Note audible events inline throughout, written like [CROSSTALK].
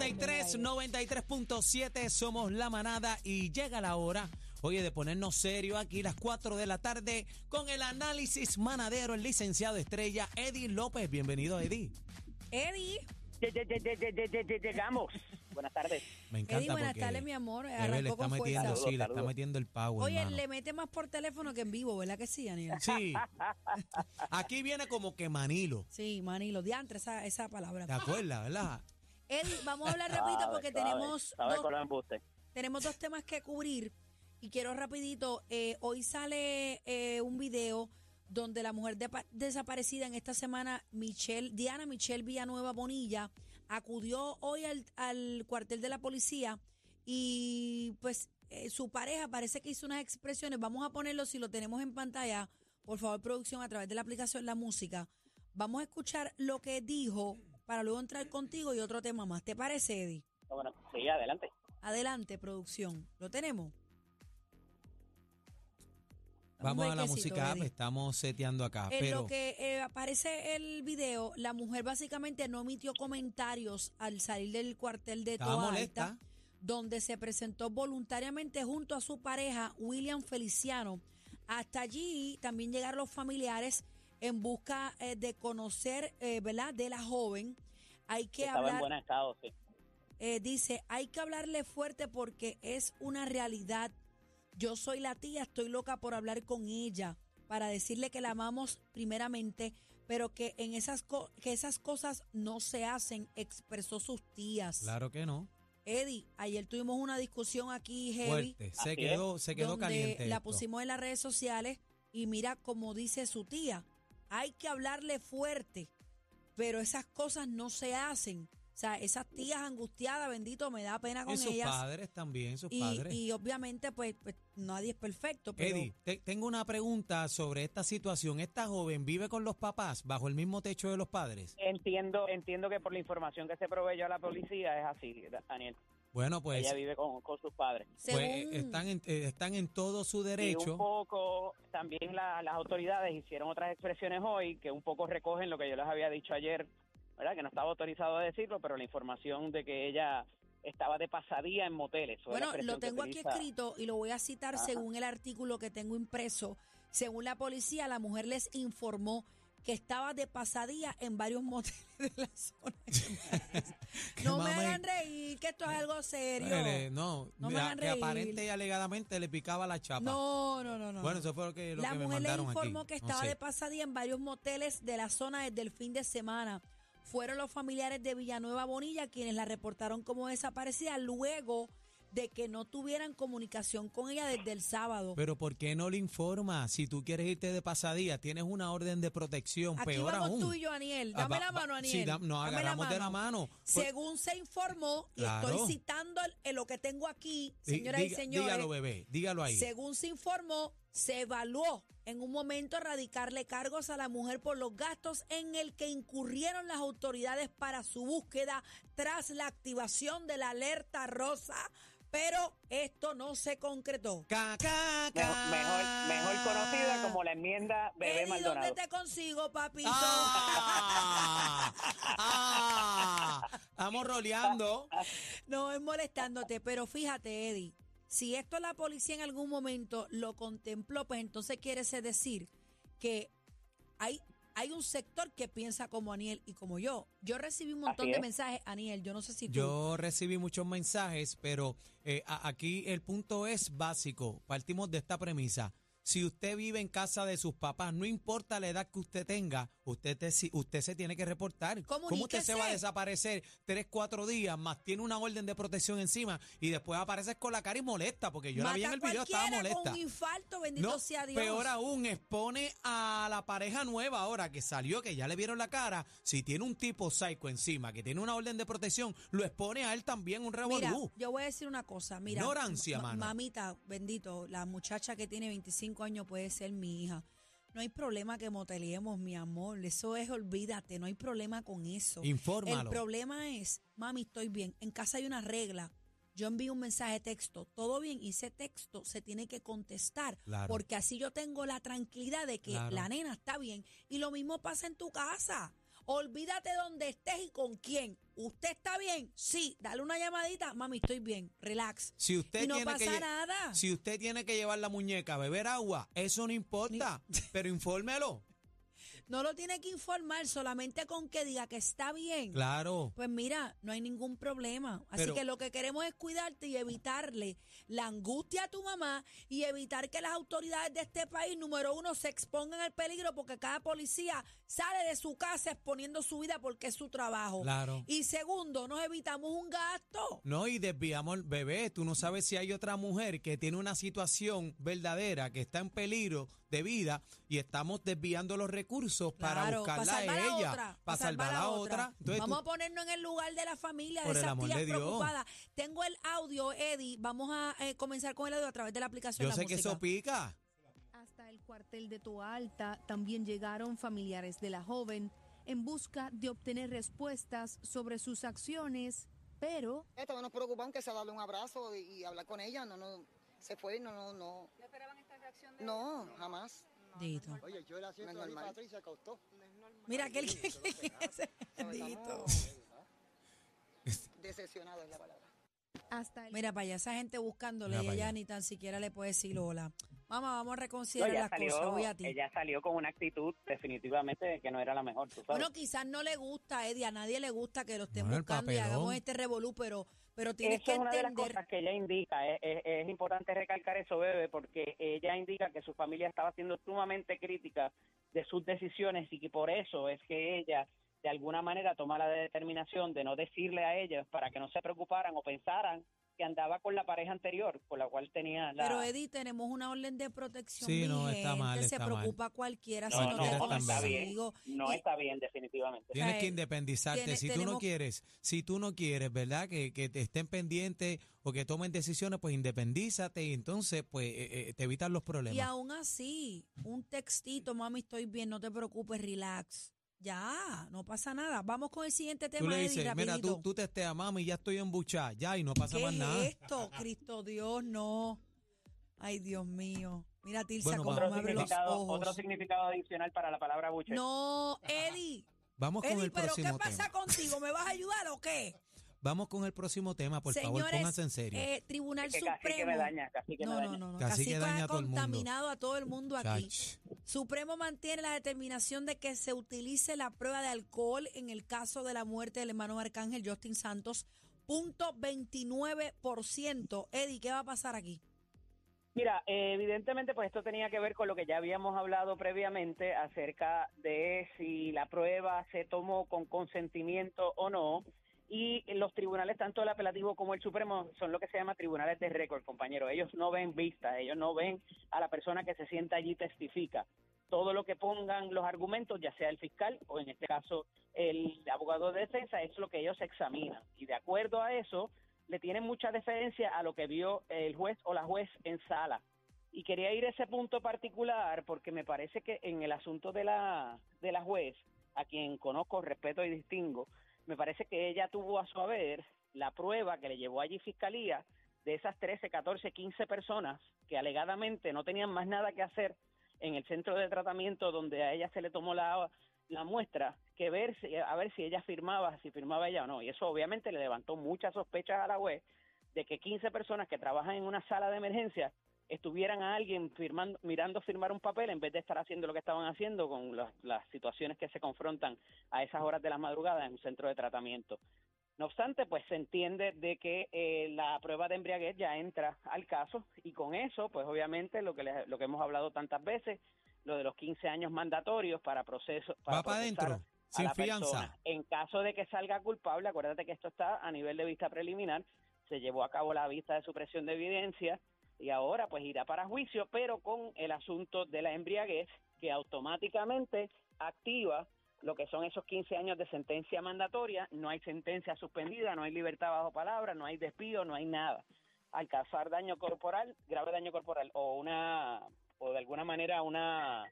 Z93, 93.7, somos la manada y llega la hora, oye, de ponernos serio aquí las 4 de la tarde con el análisis manadero, el licenciado estrella Eddie López. Bienvenido, Eddie. Eddie, Lle- lle- lle- lle- lle- lle- lle- Llegamos. Buenas tardes. Me encanta Eddie, buenas tardes, mi amor. Arrancó le está con metiendo, sí, le está metiendo el power, Oye, hermano. le mete más por teléfono que en vivo, ¿verdad que sí, Aniel? Sí. Aquí viene como que Manilo. Sí, Manilo, diantre, esa, esa palabra. ¿Te acuerdas, verdad? Eddie, vamos a hablar [LAUGHS] rapidito Sabe, porque sabe, tenemos, sabe dos, tenemos dos temas que cubrir y quiero rapidito, eh, hoy sale eh, un video donde la mujer desaparecida en esta semana, Michelle, Diana Michelle Villanueva Bonilla, acudió hoy al, al cuartel de la policía y pues eh, su pareja parece que hizo unas expresiones, vamos a ponerlo si lo tenemos en pantalla, por favor producción a través de la aplicación La Música, vamos a escuchar lo que dijo para luego entrar contigo y otro tema más. ¿Te parece, Eddie? Bueno, sí, adelante. Adelante, producción. ¿Lo tenemos? Vamos a la música, Eddie. estamos seteando acá, En pero lo que eh, aparece el video, la mujer básicamente no emitió comentarios al salir del cuartel de estaba Toa molesta. Alta, donde se presentó voluntariamente junto a su pareja, William Feliciano. Hasta allí también llegaron los familiares en busca eh, de conocer, eh, ¿verdad?, de la joven. Hay que Estaba en buen estado, sí. eh, dice, hay que hablarle fuerte porque es una realidad. Yo soy la tía, estoy loca por hablar con ella, para decirle que la amamos primeramente, pero que en esas co- que esas cosas no se hacen, expresó sus tías. claro que no. Eddie, ayer tuvimos una discusión aquí heavy, Fuerte, Así se quedó, se quedó donde caliente. la esto. pusimos en las redes sociales y mira como dice su tía, hay que hablarle fuerte, pero esas cosas no se hacen. O sea, esas tías angustiadas, bendito, me da pena con Y sus ellas. padres también, sus Y, padres. y obviamente, pues, pues, nadie es perfecto. Pero Eddie, te- tengo una pregunta sobre esta situación. ¿Esta joven vive con los papás bajo el mismo techo de los padres? Entiendo, entiendo que por la información que se proveyó a la policía es así, Daniel. Bueno, pues, Ella vive con, con sus padres. pues, están, en, eh, están en todo su Y un derecho. poco también la- las autoridades hicieron otras expresiones hoy que un poco recogen lo que yo les había dicho ayer, ¿verdad? Que no estaba autorizado a decirlo, pero la información de que ella estaba de pasadía en moteles. bueno, lo tengo aquí escrito y lo voy a citar Ajá. según el artículo que tengo impreso. Según la policía, la mujer les informó que estaba de pasadía en varios [LAUGHS] moteles de la zona. Que [LAUGHS] no me hagan reír, que esto es algo serio. No, No me la- hagan que reír. aparente y alegadamente le picaba la chapa. No, no, no, no. bueno, no. eso fue lo que, lo la que me mujer le mandaron informó aquí. que No estaba sé. de pasadía en varios moteles de la zona desde el fin de semana. Fueron los familiares de Villanueva Bonilla quienes la reportaron como desaparecida luego de que no tuvieran comunicación con ella desde el sábado. Pero ¿por qué no le informa? Si tú quieres irte de pasadía, tienes una orden de protección, Aquí peor vamos aún. tú y yo, Aniel. Dame la mano, Aniel. Sí, da- nos Dame agarramos de la mano. Pues- Según se informó, y Claro. estoy citando el- el- lo que tengo aquí, señoras y señores. Dígalo, bebé, dígalo ahí. Según se informó, se evaluó en un momento radicarle cargos a la mujer por los gastos en el que incurrieron las autoridades para su búsqueda tras la activación de la alerta rosa, pero esto no se concretó. Ca, ca, Mejor, ca. mejor, mejor conocida como la enmienda Bebé Eddie, Maldonado. ¿dónde te consigo, papito? Ah, ah, estamos roleando. No es molestándote, pero fíjate, Eddie, si esto la policía en algún momento lo contempló, pues entonces quiere ese decir que hay, hay un sector que piensa como Aniel y como yo. Yo recibí un montón de es. mensajes, Aniel, yo no sé si tú. Yo recibí muchos mensajes, pero eh, a- aquí el punto es básico. Partimos de esta premisa. Si usted vive en casa de sus papás, no importa la edad que usted tenga, usted, te- usted se tiene que reportar. ¿Cómo usted se va a desaparecer tres, cuatro días, más tiene una orden de protección encima y después apareces con la cara y molesta? Porque yo la vi en Mata el video, estaba molesta. Con un infarto, bendito No, sea Dios. peor aún, expone a la pareja nueva ahora que salió, que ya le vieron la cara. Si tiene un tipo psycho encima, que tiene una orden de protección, lo expone a él también un Mira, revolú. yo voy a decir una cosa, mira. Ignorancia, ma- mano. Mamita, bendito, la muchacha que tiene 25 años puede ser mi hija. No hay problema que moteleemos, mi amor. Eso es, olvídate, no hay problema con eso. Infórmalo. El problema es, mami, estoy bien. En casa hay una regla. Yo envío un mensaje de texto, todo bien, y ese texto se tiene que contestar, Claro. porque así yo tengo la tranquilidad de que Claro. la nena está bien. Y lo mismo pasa en tu casa. Olvídate dónde estés y con quién. ¿Usted está bien? Sí, dale una llamadita. Mami, estoy bien. Relax. Si usted y no tiene pasa que nada. Si usted tiene que llevar la muñeca a beber agua, eso no importa, pero infórmelo. No lo tiene que informar solamente con que diga que está bien. Claro. Pues mira, no hay ningún problema. Así Pero- que lo que queremos es cuidarte y evitarle la angustia a tu mamá y evitar que las autoridades de este país, número uno, se expongan al peligro porque cada policía sale de su casa exponiendo su vida porque es su trabajo. Claro. Y segundo, nos evitamos un gasto. No, y desviamos el bebé. Tú no sabes si hay otra mujer que tiene una situación verdadera, que está en peligro de vida, y estamos desviando los recursos para Claro, buscarla a ella, otra, para salvar a otra. Entonces Vamos tú- a ponernos en el lugar de la familia, de esas tías de preocupadas. Tengo el audio, Eddie. Vamos a eh, comenzar con el audio a través de la aplicación yo La sé que eso pica. Hasta el cuartel de Toa Alta también llegaron familiares de la joven en busca de obtener respuestas sobre sus acciones, pero Esto no nos preocupa aunque sea darle un abrazo y, y hablar con ella, no, no, se fue, no, no, no. ¿No esperaban esta reacción de No, jamás. Dito. Oye, yo era asiento No acostó. Mira aquel que ese. Decepcionado es la palabra. hasta el Mira para allá, esa gente buscándole Mira y ella allá. ni tan siquiera le puede decir hola. Mamá, vamos a No, reconsiderar ella, las cosas. salió, Voy a ti. ella salió con una actitud definitivamente de que no era la mejor, tú sabes. Bueno, quizás no le gusta, Eddie, a nadie le gusta que lo estén Bueno, el buscando y hagamos este revolú, pero, pero tienes Eso que es una de las cosas que ella indica. Es, es- es importante recalcar eso, Bebe, porque ella indica que su familia estaba siendo sumamente crítica de sus decisiones y que por eso es que ella de alguna manera toma la determinación de no decirle a ellos para que no se preocuparan o pensaran que andaba con la pareja anterior, con la cual tenía la... Pero Eddie, tenemos una orden de protección. Sí, no, está mal, se está mal. preocupa cualquiera si no, no, no, te no está bien. consigo. No Y- está bien, definitivamente. Tienes sea, que independizarte. tiene- si tú no quieres, si tú no quieres, ¿verdad? Que, que te estén pendientes o que tomen decisiones, pues independízate y entonces pues eh, eh, te evitan los problemas. Y aún así, un textito, mami, estoy bien, no te preocupes, relax. Ya, no pasa nada. Vamos con el siguiente tú tema, le Eddie, dices, mira, rapidito. tú, tú testeas, mami, ya estoy embuchada, ya, y no pasa ¿Qué más es nada. esto? Cristo Dios, no. Ay, Dios mío. Mira, Tilsa, Bueno, cómo me abre los ojos. otro significado adicional para la palabra buche. No, Eddie. Vamos con Eddie, el pero ¿qué pasa tema. contigo? ¿Me vas a ayudar o qué? Vamos con el próximo tema, por favor, Señores, pónganse en serio. eh, Tribunal que casi que Supremo. me daña, casi que me no, daña. no, no, no. Casi Casi que que daña ha a todo el mundo. contaminado a todo el mundo aquí. Chach. Supremo mantiene la determinación de que se utilice la prueba de alcohol en el caso de la muerte del hermano Arcángel Justin Santos. Punto 29%. Eddie, ¿qué va a pasar aquí? Mira, eh, evidentemente pues esto tenía que ver con lo que ya habíamos hablado previamente acerca de si la prueba se tomó con consentimiento o no. Y los tribunales, tanto el apelativo como el Supremo, son lo que se llama tribunales de récord, compañero. Ellos no ven vistas, ellos no ven a la persona que se sienta allí y testifica. Todo lo que pongan los argumentos, ya sea el fiscal o en este caso el abogado de defensa, es lo que ellos examinan. Y de acuerdo a eso, le tienen mucha deferencia a lo que vio el juez o la juez en sala. Y quería ir a ese punto particular porque me parece que en el asunto de la, de la juez, a quien conozco, respeto y distingo, me parece que ella tuvo a su haber la prueba que le llevó allí fiscalía de esas 13, 14, 15 personas que alegadamente no tenían más nada que hacer en el centro de tratamiento donde a ella se le tomó la, la muestra que ver si, a ver si ella firmaba, si firmaba ella o no. Y eso obviamente le levantó muchas sospechas a la juez de que 15 personas que trabajan en una sala de emergencia estuvieran a alguien firmando, mirando firmar un papel en vez de estar haciendo lo que estaban haciendo con las, las situaciones que se confrontan a esas horas de la madrugada en un centro de tratamiento. No obstante, pues se entiende de que eh, la prueba de embriaguez ya entra al caso y con eso, pues obviamente lo que les- lo que hemos hablado tantas veces, lo de los 15 años mandatorios para proceso para Va para adentro, sin la persona. fianza. En caso de que salga culpable, acuérdate que esto está a nivel de vista preliminar, se llevó a cabo la vista de supresión de evidencia y ahora pues irá para juicio, pero con el asunto de la embriaguez que automáticamente activa lo que son esos 15 años de sentencia mandatoria, no hay sentencia suspendida, no hay libertad bajo palabra, no hay despido, no hay nada. Al causar daño corporal, grave daño corporal o una o de alguna manera una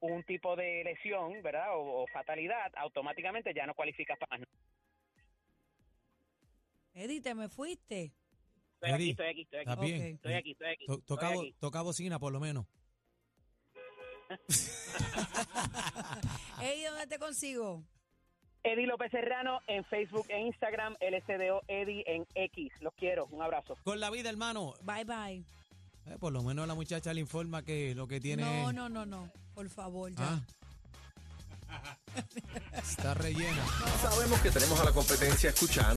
un tipo de lesión, ¿verdad? O, fatalidad, automáticamente ya no cualificas para más. Eddie, te me fuiste. Estoy aquí, estoy aquí, estoy aquí. ¿Estás bien? Ok. Estoy aquí, estoy aquí. To- estoy Toca, bo- toca bocina, por lo menos. [LAUGHS] Eddie, ¿dónde te consigo? Eddie López Serrano en Facebook e Instagram, LSDO Eddie en X. Los quiero, un abrazo. Con la vida, hermano. Bye, bye. Eh, por lo menos la muchacha le informa que lo que tiene No, no, no, no. Por favor, ya. Ah. [LAUGHS] Está rellena. Sabemos que tenemos a la competencia escuchando.